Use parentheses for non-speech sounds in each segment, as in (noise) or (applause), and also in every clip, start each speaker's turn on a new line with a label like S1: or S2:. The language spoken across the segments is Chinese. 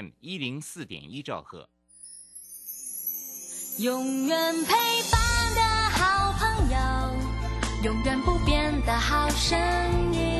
S1: M 一零四点一兆赫。
S2: 永远陪伴的好朋友，永远不变的好声音。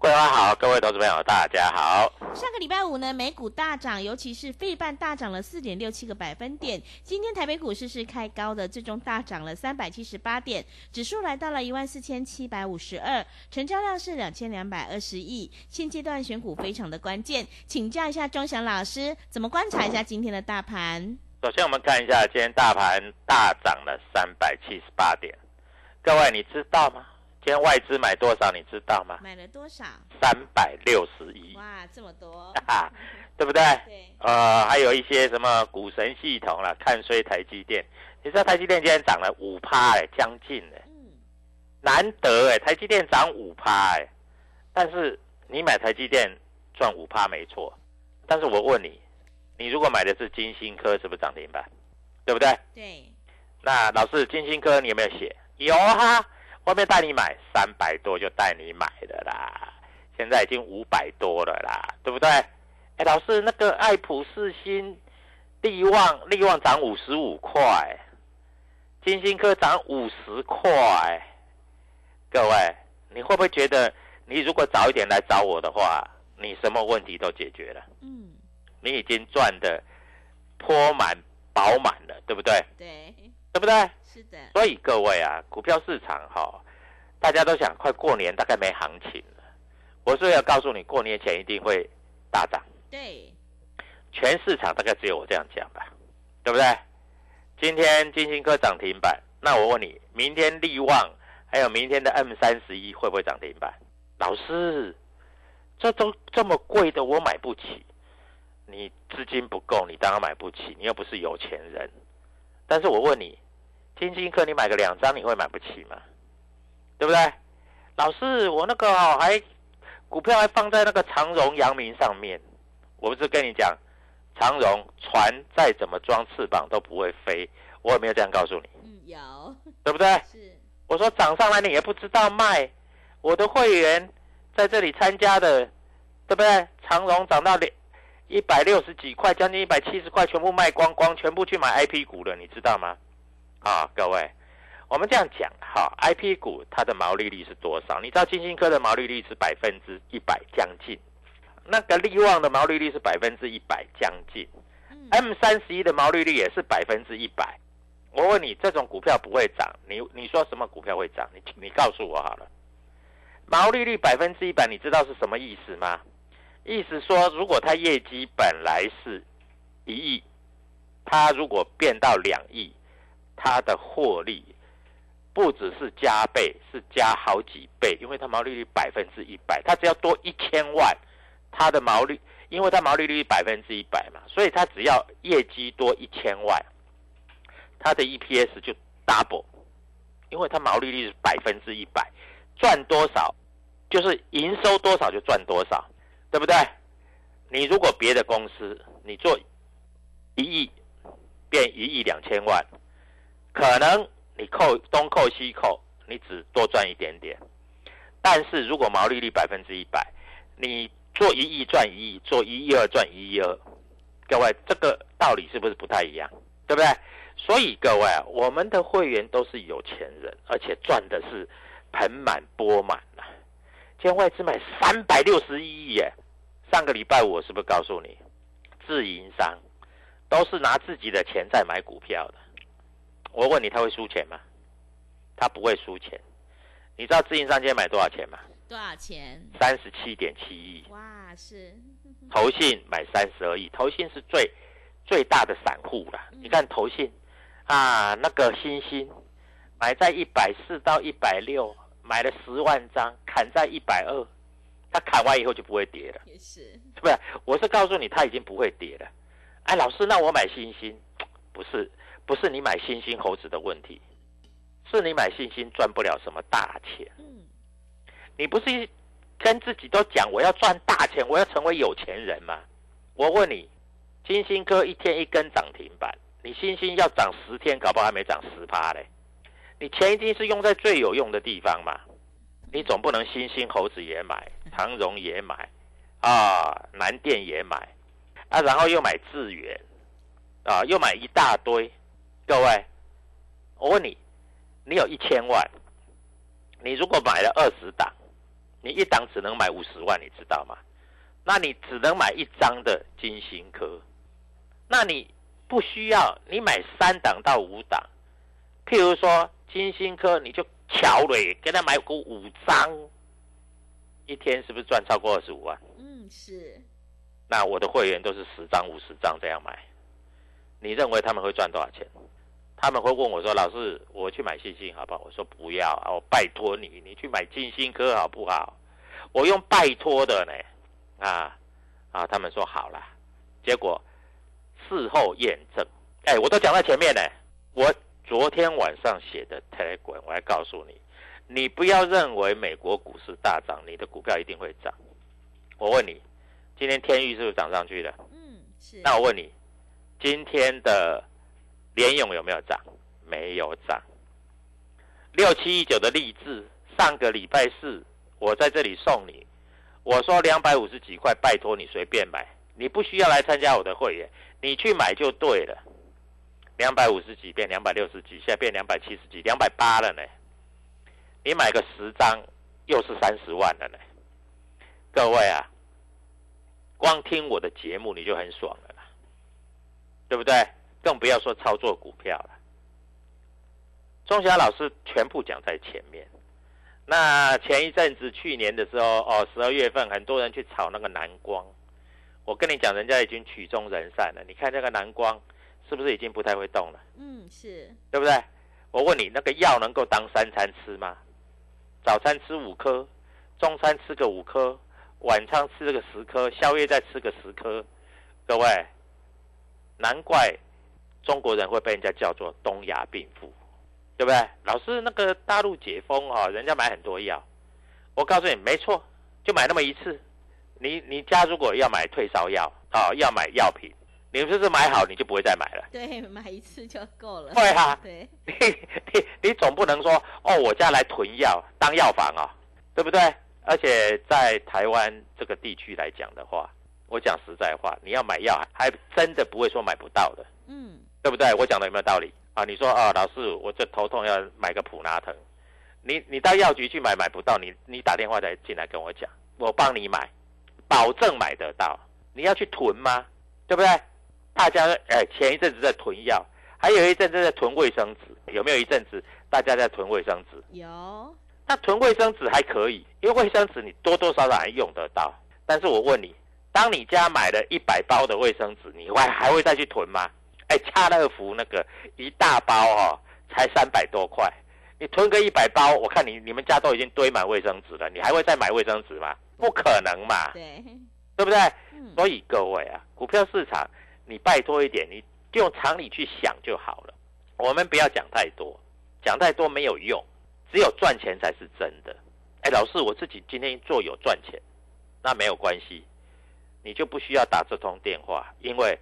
S3: 桂花好，各位投资朋友大家好。
S4: 上个礼拜五呢，美股大涨，尤其是费半大涨了四点六七个百分点。今天台北股市是开高的，最终大涨了三百七十八点，指数来到了一万四千七百五十二，成交量是两千两百二十亿。现阶段选股非常的关键，请教一下钟祥老师，怎么观察一下今天的大盘？
S3: 首先我们看一下今天大盘大涨了三百七十八点，各位你知道吗？今天外资买多少？你知道吗？
S4: 买了多少？
S3: 三百六十一，
S4: 哇，这么多，
S3: 哈，对不对？
S4: 对，
S3: 呃，还有一些什么股神系统啦，看衰台积电。你知道台积电今天涨了五趴，哎，将近哎，
S4: 嗯，
S3: 难得哎，台积电涨五趴哎，但是你买台积电赚五趴没错，但是我问你，你如果买的是金星科，是不是涨停板？对不对？
S4: 对，
S3: 那老师，金星科你有没有写？有哈，外面带你买三百多就带你买的啦，现在已经五百多了啦，对不对？哎，老师，那个爱普世新、利旺、利旺涨五十五块，金星科涨五十块，各位，你会不会觉得你如果早一点来找我的话，你什么问题都解决了？
S4: 嗯，
S3: 你已经赚的颇满饱满了，对不对？
S4: 对，
S3: 对不对？
S4: 是的，
S3: 所以各位啊，股票市场哈、大家都想快过年，大概没行情了。我是要告诉你，过年前一定会大涨，
S4: 对，
S3: 全市场大概只有我这样讲吧，对不对？今天金星科涨停板，那我问你，明天利旺还有明天的 M 三十一会不会涨停板？老师，这都这么贵的，我买不起。你资金不够，你当然买不起，你又不是有钱人。但是我问你，金星科你买个两张，你会买不起吗？对不对？老师，我那个哦还股票还放在那个长荣、阳明上面，我不是跟你讲，长荣船再怎么装翅膀都不会飞，我有没有这样告诉你？
S4: 嗯，有，
S3: 对不对？
S4: 是，
S3: 我说涨上来你也不知道卖，我的会员在这里参加的，对不对？长荣涨到两一百六十几块，将近一百七十块，全部卖光光，全部去买 IP 股了，你知道吗？啊，各位，我们这样讲哈，IP 股它的毛利率是多少？你知道金星科的毛利率是百分之一百将近，那个利旺的毛利率是百分之一百将近
S4: 嗯
S3: ，，M 三十一的毛利率也是百分之一百。我问你，这种股票不会涨，你你说什么股票会涨？你你告诉我好了。毛利率百分之一百，你知道是什么意思吗？意思说，如果它业绩本来是一亿，它如果变到两亿，它的获利不只是加倍，是加好几倍，因为它毛利率百分之一百，它只要多一千万，它的毛利因为它毛利率百分之一百嘛，所以它只要业绩多一千万，它的 EPS 就 double，因为它毛利率是百分之一百，赚多少就是营收多少就赚多少，对不对？你如果别的公司你做一亿变一亿两千万，可能你扣东扣西扣，你只多赚一点点。但是如果毛利率百分之一百，你做一亿赚一亿，做一亿二赚一亿二，各位这个道理是不是不太一样？对不对？所以各位，我们的会员都是有钱人，而且赚的是盆满钵满呐。今天外资买三百六十一亿耶，上个礼拜我是不是告诉你，自营商都是拿自己的钱在买股票的？我问你，他会输钱吗？他不会输钱。你知道自营商今天买多少钱吗？
S4: 多少钱？
S3: 三十七点七亿。
S4: 哇，是 (laughs)
S3: 投信买三十二亿，投信是最最大的散户了。你看投信啊，那个星星买在一百四到一百六，买了十万张，砍在一百二，他砍完以后就不会跌了，
S4: 也是，
S3: 是不是？我是告诉你，他已经不会跌了。哎，老师，那我买星星，不是不是你买星星猴子的问题，是你买星星赚不了什么大钱。
S4: 嗯，
S3: 你不是跟自己都讲我要赚大钱，我要成为有钱人吗？我问你，金星科一天一根涨停板，你星星要涨十天，搞不好还没涨十趴嘞。你钱一定是用在最有用的地方嘛？你总不能星星猴子也买，长荣也买，啊，南电也买，啊，然后又买智源，啊，又买一大堆。各位，我问你，你有一千万，你如果买了二十档，你一档只能买五十万，你知道吗？那你只能买一张的金星科，那你不需要你买三档到五档，譬如说金星科，你就巧了，给他买股五张，一天是不是赚超过二十五万？
S4: 嗯，是，
S3: 那我的会员都是十张、五十张这样买，你认为他们会赚多少钱？他们会问我说：“老师，我去买星星好不好？”我说：“不要啊，我拜托你，你去买金星科好不好？”我用拜托的呢，啊啊，他们说好了，结果事后验证，哎，我都讲在前面呢。我昨天晚上写的 Telegram，我还告诉你，你不要认为美国股市大涨，你的股票一定会涨。我问你，今天天域是不是涨上去了？
S4: 嗯，是，
S3: 那我问你，今天的联勇有没有涨？没有涨。六七一九的励志，上个礼拜四我在这里送你，我说两百五十几块，拜托你随便买，你不需要来参加我的会员，你去买就对了。两百五十几变两百六十几，现在变两百七十几，两百八了呢。你买个十张，又是三十万了呢。各位啊，光听我的节目你就很爽了啦，对不对？更不要说操作股票了。钟霞老师全部讲在前面。那前一阵子，去年的时候，哦，十二月份，很多人去炒那个蓝光。我跟你讲，人家已经曲终人散了。你看那个蓝光，是不是已经不太会动了？
S4: 嗯，是，
S3: 对不对？我问你，那个药能够当三餐吃吗？早餐吃五颗，中餐吃个五颗，晚餐吃个十颗，宵夜再吃个十颗。各位，难怪中国人会被人家叫做东亚病夫，对不对？老师，那个大陆解封啊，人家买很多药。我告诉你，没错，就买那么一次。你你家如果要买退烧药啊，要买药品，你不是买好你就不会再买了。
S4: 对，买一次就够了。
S3: 对啊，(laughs)
S4: 对，
S3: 你你你总不能说哦，我家来囤药当药房啊、对不对？而且在台湾这个地区来讲的话，我讲实在话，你要买药还真的不会说买不到的，
S4: 嗯，
S3: 对不对？我讲的有没有道理啊？你说啊，老师，我这头痛要买个普拿疼，你你到药局去买买不到，你你打电话再进来跟我讲，我帮你买，保证买得到。你要去囤吗？对不对？大家哎，前一阵子在囤药，还有一阵子在囤卫生纸，有没有一阵子大家在囤卫生纸？
S4: 有，
S3: 那囤卫生纸还可以，因为卫生纸你多多少少还用得到。但是我问你，当你家买了一百包的卫生纸，你会还会再去囤吗？哎，家乐福那个一大包哦，才三百多块，你囤个一百包，我看你你们家都已经堆满卫生纸了，你还会再买卫生纸吗？不可能嘛，
S4: 对，
S3: 不对？
S4: 嗯，
S3: 所以各位啊，股票市场你拜托一点，你用常理去想就好了。我们不要讲太多，讲太多没有用，只有赚钱才是真的。哎，老师，我自己今天做有赚钱，那没有关系，你就不需要打这通电话，因为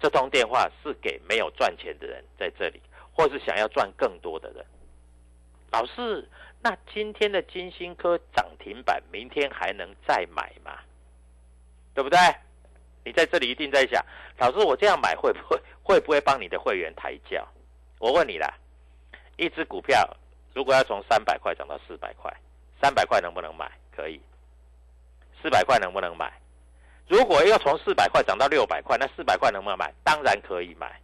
S3: 这通电话是给没有赚钱的人在这里，或是想要赚更多的人。老师，那今天的金星科涨停板，明天还能再买吗？对不对？你在这里一定在想，老师，我这样买会不会 (laughs) 会不会帮你的会员抬轿？我问你啦，一只股票如果要从三百块涨到四百块，三百块能不能买？可以。四百块能不能买？如果要从四百块涨到六百块，那四百块能不能买？当然可以买。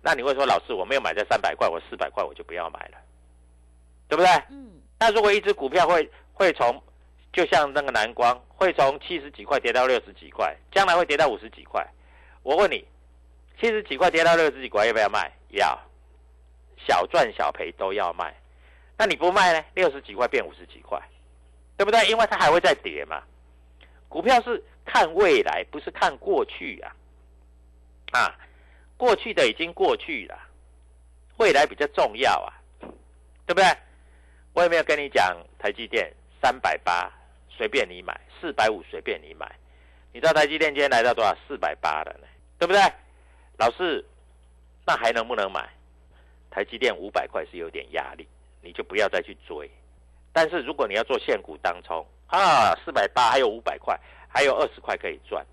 S3: 那你会说，老师，我没有买在三百块，我四百块我就不要买了，对不对？
S4: 嗯，
S3: 那如果一只股票会会从，就像那个蓝光，会从七十几块跌到六十几块，将来会跌到五十几块。我问你，七十几块跌到六十几块要不要卖？要，小赚小赔都要卖。那你不卖呢？六十几块变五十几块，对不对？因为它还会再跌嘛。股票是看未来，不是看过去啊、啊。过去的已经过去了，未来比较重要啊，对不对？我也没有跟你讲台积电三百八随便你买，四百五随便你买。你知道台积电今天来到多少？四百八了呢，对不对？老师，那还能不能买？台积电五百块是有点压力，你就不要再去追。但是如果你要做现股当冲啊，四百八还有五百块，还有二十块可以赚，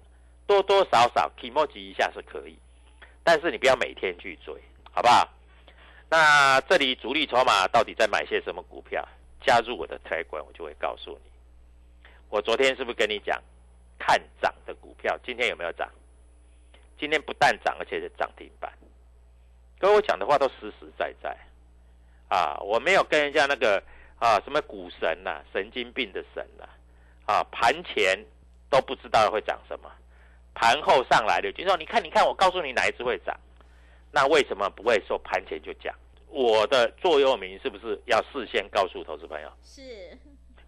S3: 多多少少 k i m o j i 一下是可以。但是你不要每天去追，好不好？那这里主力筹码到底在买些什么股票？加入我的 Telegram，我就会告诉你。我昨天是不是跟你讲看涨的股票？今天有没有涨？今天不但涨，而且是涨停板。各位我讲的话都实实在在啊！我没有跟人家那个啊什么股神呐、啊、神经病的神呐啊，啊盘前都不知道会涨什么。盘后上来的就说：“你看，你看，我告诉你哪一只会涨，那为什么不会说盘前就讲？我的座右铭是不是要事先告诉投资朋友？
S4: 是，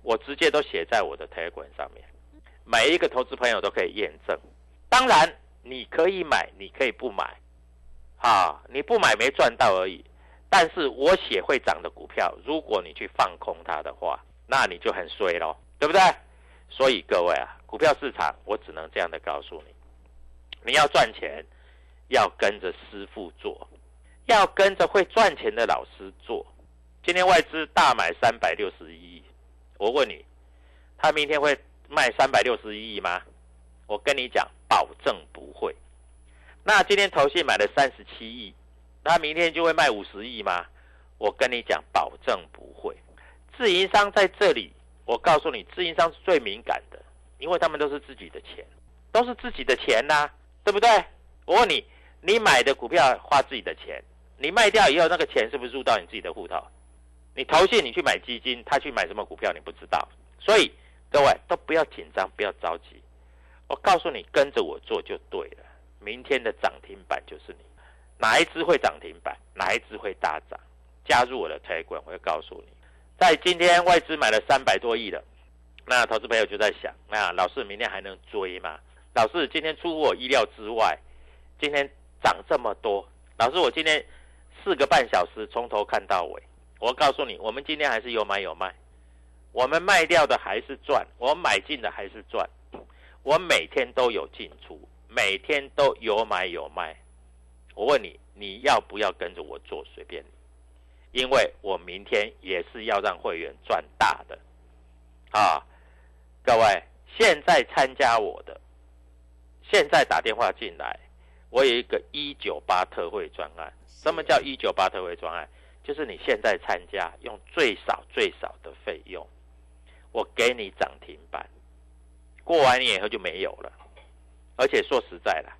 S3: 我直接都写在我的 Telegram 上面，每一个投资朋友都可以验证。当然，你可以买，你可以不买，啊，你不买没赚到而已。但是我写会涨的股票，如果你去放空它的话，那你就很衰咯，对不对？所以各位啊，股票市场我只能这样的告诉你。”你要赚钱，要跟着师傅做，要跟着会赚钱的老师做。今天外资大买三百六十一亿，我问你，他明天会卖三百六十一亿吗？我跟你讲，保证不会。那今天投信买了三十七亿，他明天就会卖五十亿吗？我跟你讲，保证不会。自营商在这里，我告诉你，自营商是最敏感的，因为他们都是自己的钱，都是自己的钱呐、对不对？我问你，你买的股票花自己的钱，你卖掉以后，那个钱是不是入到你自己的户头？你投信，你去买基金，他去买什么股票，你不知道。所以各位都不要紧张，不要着急。我告诉你，跟着我做就对了。明天的涨停板就是你，哪一只会涨停板，哪一只会大涨？加入我的 Telegram，我会告诉你。在今天外资买了三百多亿了，那投资朋友就在想，那老师明天还能追吗？老师，今天出乎我意料之外，今天涨这么多。老师，我今天四个半小时从头看到尾。我告诉你，我们今天还是有买有卖，我们卖掉的还是赚，我买进的还是赚。我每天都有进出，每天都有买有卖。我问你，你要不要跟着我做？随便你，因为我明天也是要让会员赚大的。啊，各位，现在参加我的。现在打电话进来，我有一个一九八特惠专案。什么叫一九八特惠专案？就是你现在参加，用最少最少的费用，我给你涨停板。过完年以后就没有了。而且说实在的，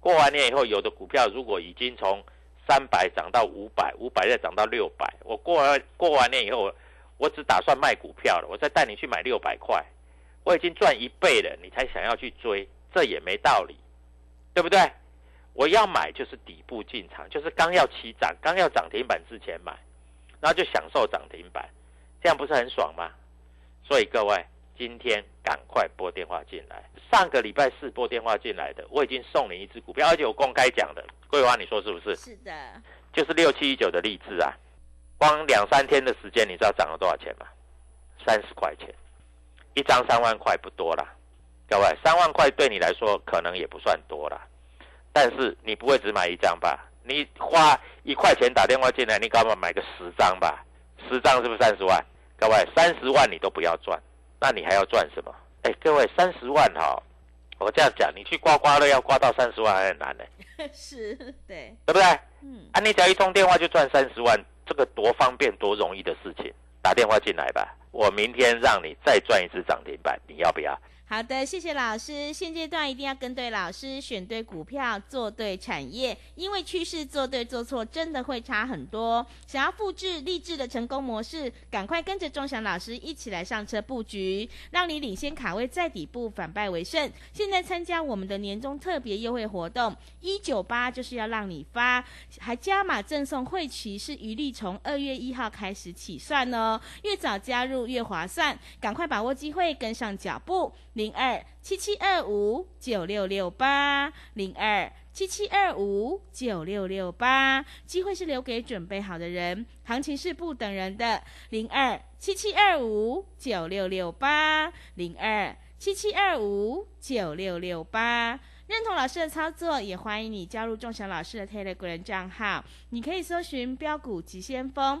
S3: 过完年以后，有的股票如果已经从三百涨到五百，五百再涨到六百，我过完过完年以后，我只打算卖股票了，我再带你去买六百块，我已经赚一倍了，你才想要去追。这也没道理，对不对？我要买就是底部进场，就是刚要起涨、刚要涨停板之前买，然后就享受涨停板，这样不是很爽吗？所以各位，今天赶快拨电话进来。上个礼拜四拨电话进来的，我已经送你一只股票，而且我公开讲的。桂花，你说是不是？
S4: 是的，
S3: 就是六七一九的励志啊，光两三天的时间，你知道涨了多少钱吗？三十块钱，一张三万块不多啦。各位，三万块对你来说可能也不算多啦，但是你不会只买一张吧？你花一块钱打电话进来，你干嘛买个十张吧？十张是不是三十万？各位，三十万你都不要赚，那你还要赚什么？哎，各位，三十万哈，我这样讲，你去刮刮乐要刮到三十万还很难呢，(laughs)
S4: 是，对，
S3: 对不对？
S4: 嗯，
S3: 啊，你只要一通电话就赚三十万，这个多方便多容易的事情，打电话进来吧，我明天让你再赚一次涨停板，你要不要？
S4: 好的，谢谢老师。现阶段一定要跟对老师，选对股票，做对产业，因为趋势做对做错真的会差很多。想要复制励志的成功模式，赶快跟着钟祥老师一起来上车布局，让你领先卡位在底部，反败为胜。现在参加我们的年终特别优惠活动，一九八就是要让你发，还加码赠送会旗，是余力从二月一号开始起算哦，越早加入越划算，赶快把握机会，跟上脚步。零二七七二五九六六八，零二七七二五九六六八，机会是留给准备好的人，行情是不等人的。零二七七二五九六六八，零二七七二五九六六八。认同老师的操作，也欢迎你加入仲祥老师的 Telegram 账号，你可以搜寻标股急先锋。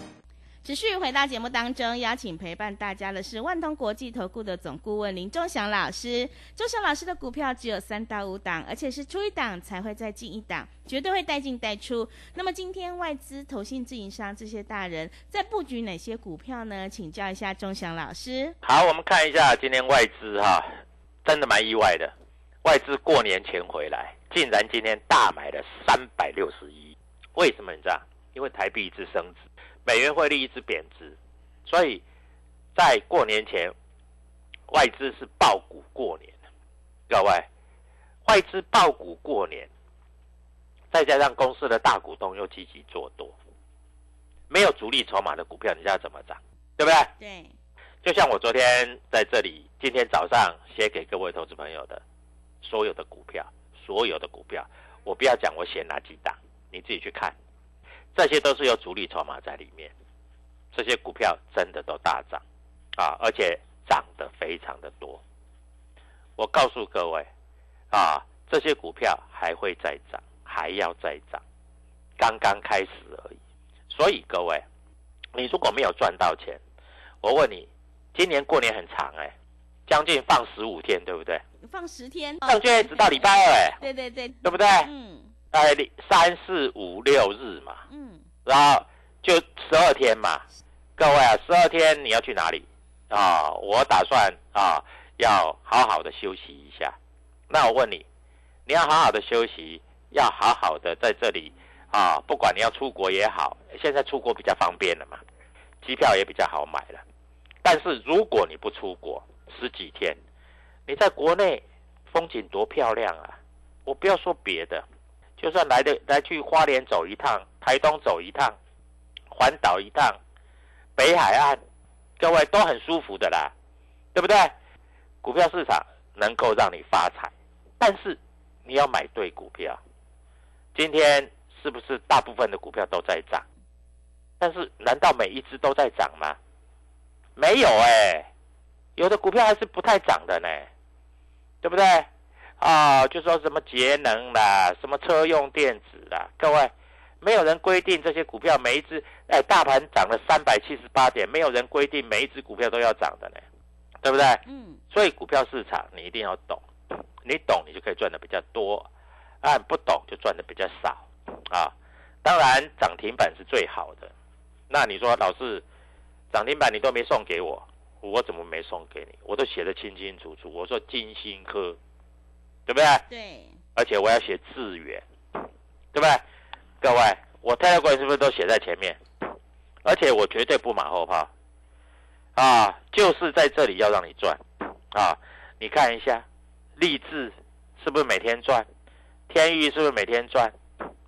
S4: 持续回到节目当中，邀请陪伴大家的是万通国际投顾的总顾问林仲祥老师。仲祥老师的股票只有三到五档，而且是出一档才会再进一档，绝对会带进带出。那么今天外资、投信、自营商这些大人在布局哪些股票呢？请教一下仲祥老师。
S3: 好，我们看一下今天外资哈，真的蛮意外的。外资过年前回来，竟然今天大买了三百六十一，为什么你知道？因为台币一直升值。美元汇率一直贬值，所以在过年前，外资是爆股过年。各位，外资爆股过年，再加上公司的大股东又积极做多，没有主力筹码的股票，你知道怎么涨？对不对？
S4: 对。
S3: 就像我昨天在这里，今天早上写给各位投资朋友的所有的股票，所有的股票，我不要讲我写哪几档，你自己去看。这些都是有主力筹码在里面，这些股票真的都大涨，啊，而且涨得非常的多。我告诉各位，啊，这些股票还会再涨，还要再涨，刚刚开始而已。所以各位，你如果没有赚到钱，我问你，今年过年很长哎，将近放十五天，对不对？
S4: 放十天，
S3: 上个月直到礼拜二哎，
S4: 对对对，
S3: 对不对？
S4: 嗯。
S3: 哎，三四五六日嘛，
S4: 嗯，
S3: 然后就十二天嘛。各位啊，十二天你要去哪里啊？我打算啊，要好好的休息一下。那我问你，你要好好的休息，要好好的在这里啊，不管你要出国也好，现在出国比较方便了嘛，机票也比较好买了。但是如果你不出国十几天，你在国内风景多漂亮啊！我不要说别的。就算来的来去花莲走一趟，台东走一趟，环岛一趟，北海岸，各位都很舒服的啦，对不对？股票市场能够让你发财，但是你要买对股票。今天是不是大部分的股票都在涨？但是难道每一只都在涨吗？没有哎，有的股票还是不太涨的呢，对不对？啊，就说什么节能啦，什么车用电子啦，各位没有人规定这些股票每一只，哎，大盘涨了三百七十八点，没有人规定每一只股票都要涨的呢，对不对？
S4: 嗯，
S3: 所以股票市场你一定要懂，你懂你就可以赚的比较多，啊，不懂就赚的比较少啊。当然涨停板是最好的。那你说老师，涨停板你都没送给我，我怎么没送给你？我都写的清清楚楚。我说金星科，对不对？
S4: 对，
S3: 而且我要写致远，对不对？各位，我 Telegram 是不是都写在前面？而且我绝对不马后炮啊，就是在这里要让你赚啊！你看一下，励志是不是每天赚？天域是不是每天赚？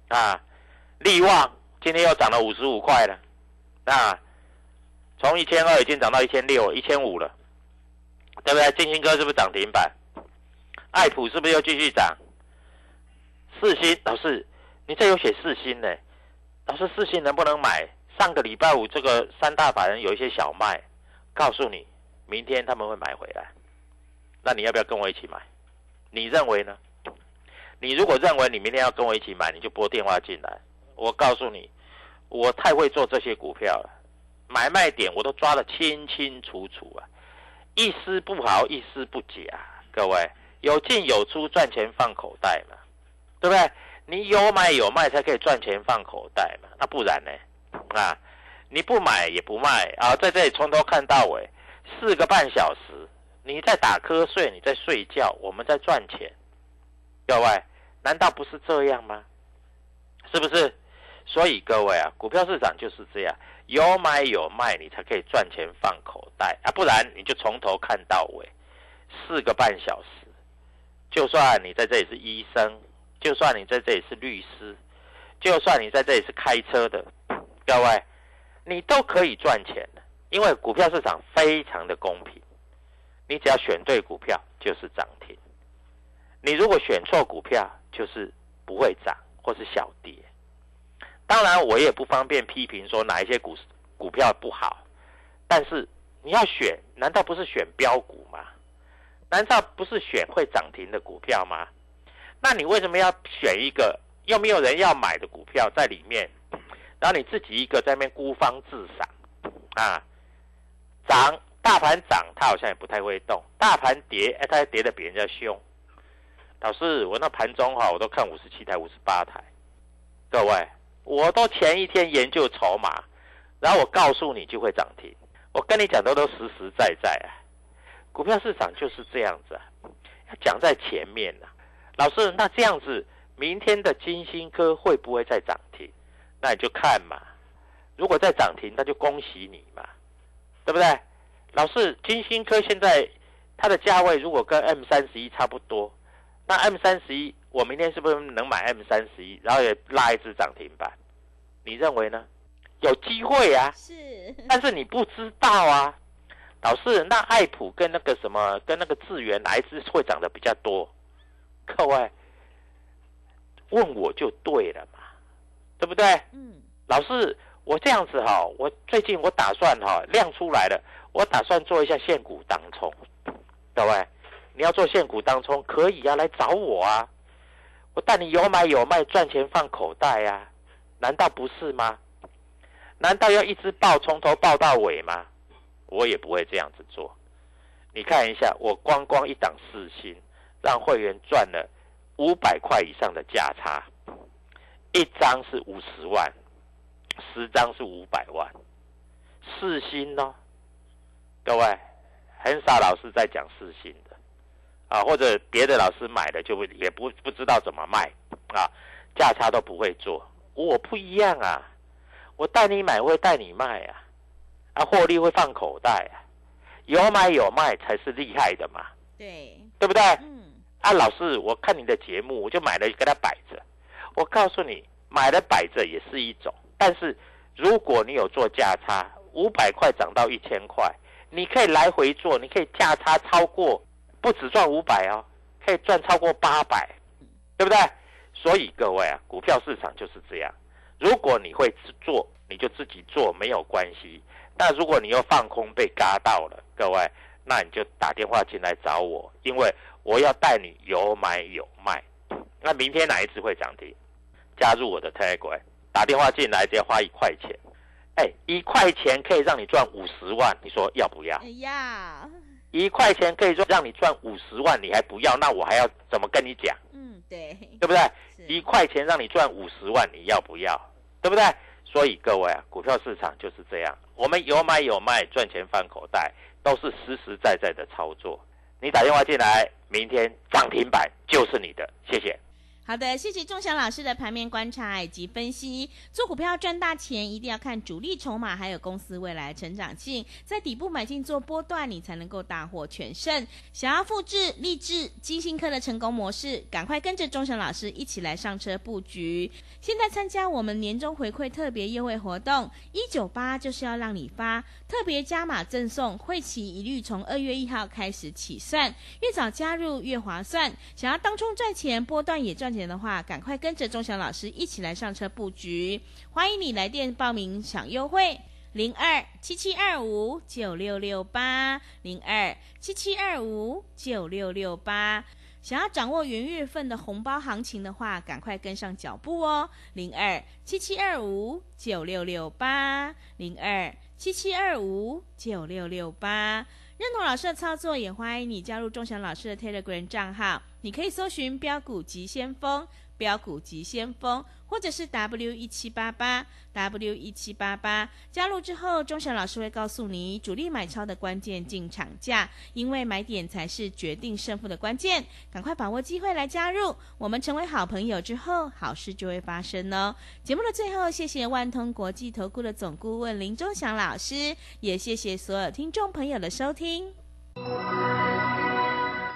S3: 啊，力旺今天又涨了五十五块了。那从一千二已经涨到一千六、一千五了，对不对？金星哥是不是涨停板？爱普是不是又继续涨？四星老师，你这有写四星呢？老师，四星能不能买？上个礼拜五这个三大法人有一些小卖，告诉你，明天他们会买回来。那你要不要跟我一起买？你认为呢？你如果认为你明天要跟我一起买，你就拨电话进来。我告诉你。我太会做这些股票了，买卖点我都抓得清清楚楚啊，一丝不毫，一丝不假。各位有进有出，赚钱放口袋嘛，对不对？你有买有卖才可以赚钱放口袋嘛，那不然呢？啊，你不买也不卖啊，在这里从头看到尾，四个半小时，你在打瞌睡，你在睡觉，我们在赚钱。各位，难道不是这样吗？是不是？所以各位啊，股票市场就是这样，有买有卖，你才可以赚钱放口袋啊，不然你就从头看到尾，四个半小时，就算你在这里是医生，就算你在这里是律师，就算你在这里是开车的，各位，你都可以赚钱的，因为股票市场非常的公平，你只要选对股票就是涨停，你如果选错股票就是不会涨或是小跌。当然，我也不方便批评说哪一些股股票不好，但是你要选，难道不是选标股吗？难道不是选会涨停的股票吗？那你为什么要选一个又没有人要买的股票在里面，然后你自己一个在那边孤芳自赏啊？涨大盘涨，它好像也不太会动；大盘跌，哎，它还跌得比人家凶。老师，我那盘中哈，我都看五十七台、五十八台，各位。我都前一天研究筹码，然后我告诉你就会涨停。我跟你讲的都实实在在啊，股票市场就是这样子啊，要讲在前面啊。老师，那这样子，明天的金星科会不会再涨停？那你就看嘛。如果再涨停，那就恭喜你嘛，对不对？老师，金星科现在它的价位如果跟 M 三十一差不多，那 M 三十一。我明天是不是能买 M 三十一，然后也拉一只涨停板？你认为呢？有机会啊，
S4: 是，
S3: 但是你不知道啊，老师，那爱普跟那个什么，跟那个智源哪一只会涨得比较多？各位问我就对了嘛，对不对？
S4: 嗯，
S3: 老师，我这样子哈，我最近我打算哈量出来了，我打算做一下现股当冲，各位，你要做现股当冲可以啊，来找我啊。我带你有买有卖，赚钱放口袋呀，难道不是吗？难道要一直报从头报到尾吗？我也不会这样子做。你看一下，我光光一档四星，让会员赚了五百块以上的价差，一张是五十万，十张是五百万，四星呢？各位，很少老师在讲四星的。啊，或者别的老师买的就也不不知道怎么卖，啊，价差都不会做。我不一样啊，我带你买我会带你卖啊，啊，获利会放口袋啊，有买有卖才是厉害的嘛。
S4: 对，
S3: 对不对？
S4: 嗯，
S3: 啊，老师，我看你的节目，我就买了给他摆着。我告诉你，买了摆着也是一种，但是如果你有做价差，五百块涨到一千块，你可以来回做，你可以价差超过。不止赚五百哦，可以赚超过八百，对不对？所以各位啊，股票市场就是这样。如果你会做，你就自己做没有关系。那如果你又放空被嘎到了，各位，那你就打电话进来找我，因为我要带你有买有卖。那明天哪一只会涨停？加入我的 Telegram，打电话进来只要花一块钱，哎，一块钱可以让你赚五十万，你说要不要？
S4: 哎呀，
S3: 一块钱可以说让你赚五十万，你还不要？那我还要怎么跟你讲？
S4: 嗯，对，
S3: 对不对？一块钱让你赚五十万，你要不要？对不对？所以各位啊，股票市场就是这样，我们有买有卖，赚钱放口袋，都是实实在在的操作。你打电话进来，明天涨停板就是你的，谢谢。
S4: 好的，谢谢钟祥老师的盘面观察以及分析。做股票赚大钱，一定要看主力筹码，还有公司未来成长性，在底部买进做波段，你才能够大获全胜。想要复制励志金星科的成功模式，赶快跟着钟祥老师一起来上车布局。现在参加我们年终回馈特别优惠活动，一九八就是要让你发，特别加码赠送，会期一律从二月一号开始起算，越早加入越划算。想要当冲赚钱，波段也赚钱的话，赶快跟着钟祥老师一起来上车布局。欢迎你来电报名享优惠。零二七七二五九六六八零二七七二五九六六八。想要掌握元月份的红包行情的话，赶快跟上脚步哦！零二七七二五九六六八零二七七二五九六六八。认同老师的操作，也欢迎你加入钟祥老师的 Telegram 账号。你可以搜寻“标股急先锋”、“标股急先锋”，或者是 W 一七八八 W 一七八八。加入之后，钟祥老师会告诉你主力买超的关键进场价，因为买点才是决定胜负的关键。赶快把握机会来加入，我们成为好朋友之后，好事就会发生哦。节目的最后，谢谢万通国际投顾的总顾问林钟祥老师，也谢谢所有听众朋友的收听。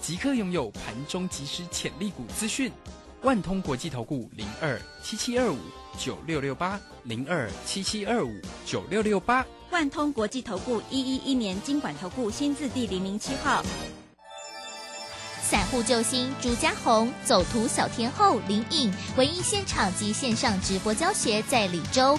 S5: 即刻拥有盘中即时潜力股资讯。万通国际投顾零二七七二五九六六八零二七七二五九六六八。
S6: 万通国际投顾一一一年经管投顾新字第零零七号。
S2: 散户救星朱家红，走图小天后林颖，唯一现场及线上直播教学在李州。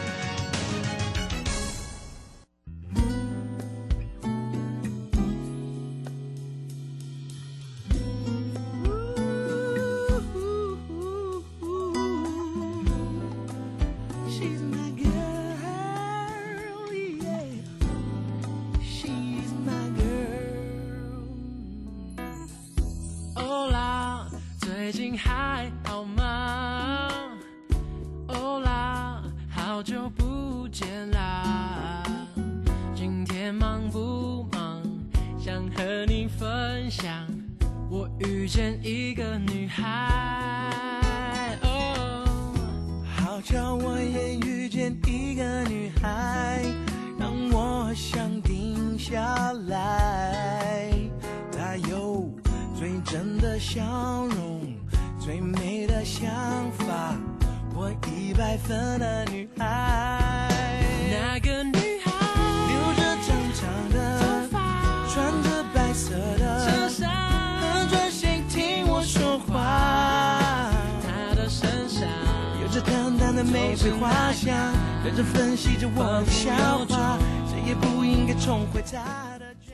S7: 玫瑰花香，认真分析着我的笑话，谁也不应该重回她的眷。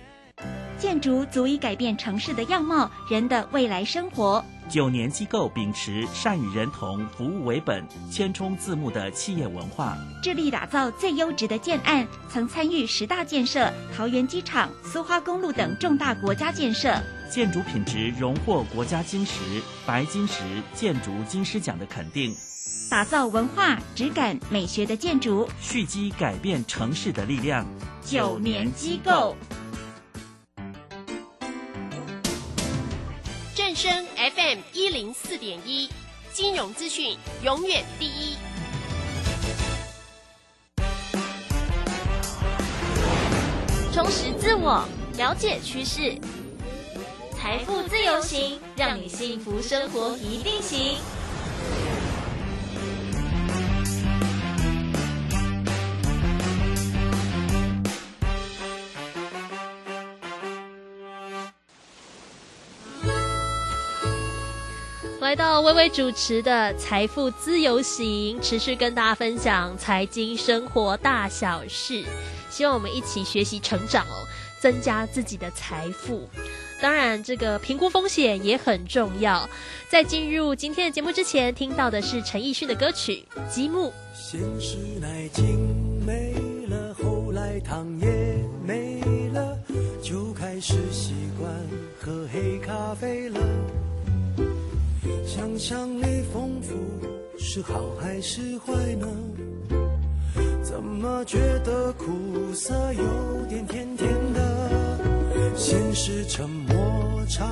S6: 建筑足以改变城市的样貌，人的未来生活。
S8: 九年机构秉持善与人同、服务为本、千冲字幕的企业文化，
S6: 致力打造最优质的建案，曾参与十大建设、桃园机场、苏花公路等重大国家建设。
S8: 建筑品质荣获国家金石、白金石建筑金狮奖的肯定，
S6: 打造文化、质感、美学的建筑，
S8: 蓄积改变城市的力量。
S6: 九年机构，
S9: 正声 FM 一零四点一，金融资讯永远第一。充实自我，了解趋势，财富自由行，让你幸福生活一定行。
S10: 来到微微主持的财富自由行，持续跟大家分享财经生活大小事，希望我们一起学习成长哦，增加自己的财富。当然，这个评估风险也很重要。在进入今天的节目之前，听到的是陈奕迅的歌曲《积木》。
S11: 先是奶精没了，后来糖也没了，就开始习惯喝黑咖啡了。想象力丰富是好还是坏呢？怎么觉得苦涩有点甜甜的？先是沉默长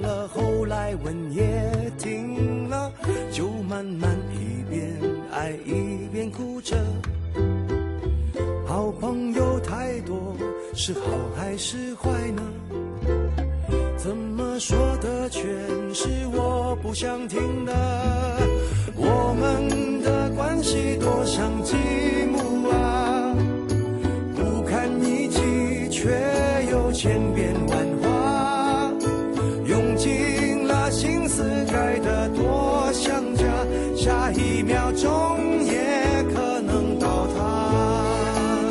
S11: 了，后来吻也停了，就慢慢一边爱一边哭着。好朋友太多是好还是坏呢？怎么说的全是我不想听的？我们的关系多像积木啊，不堪一击，却又千变万化。用尽了心思盖得多像家，下一秒钟也可能倒塌。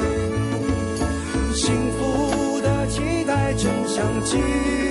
S11: 幸福的期待真像积。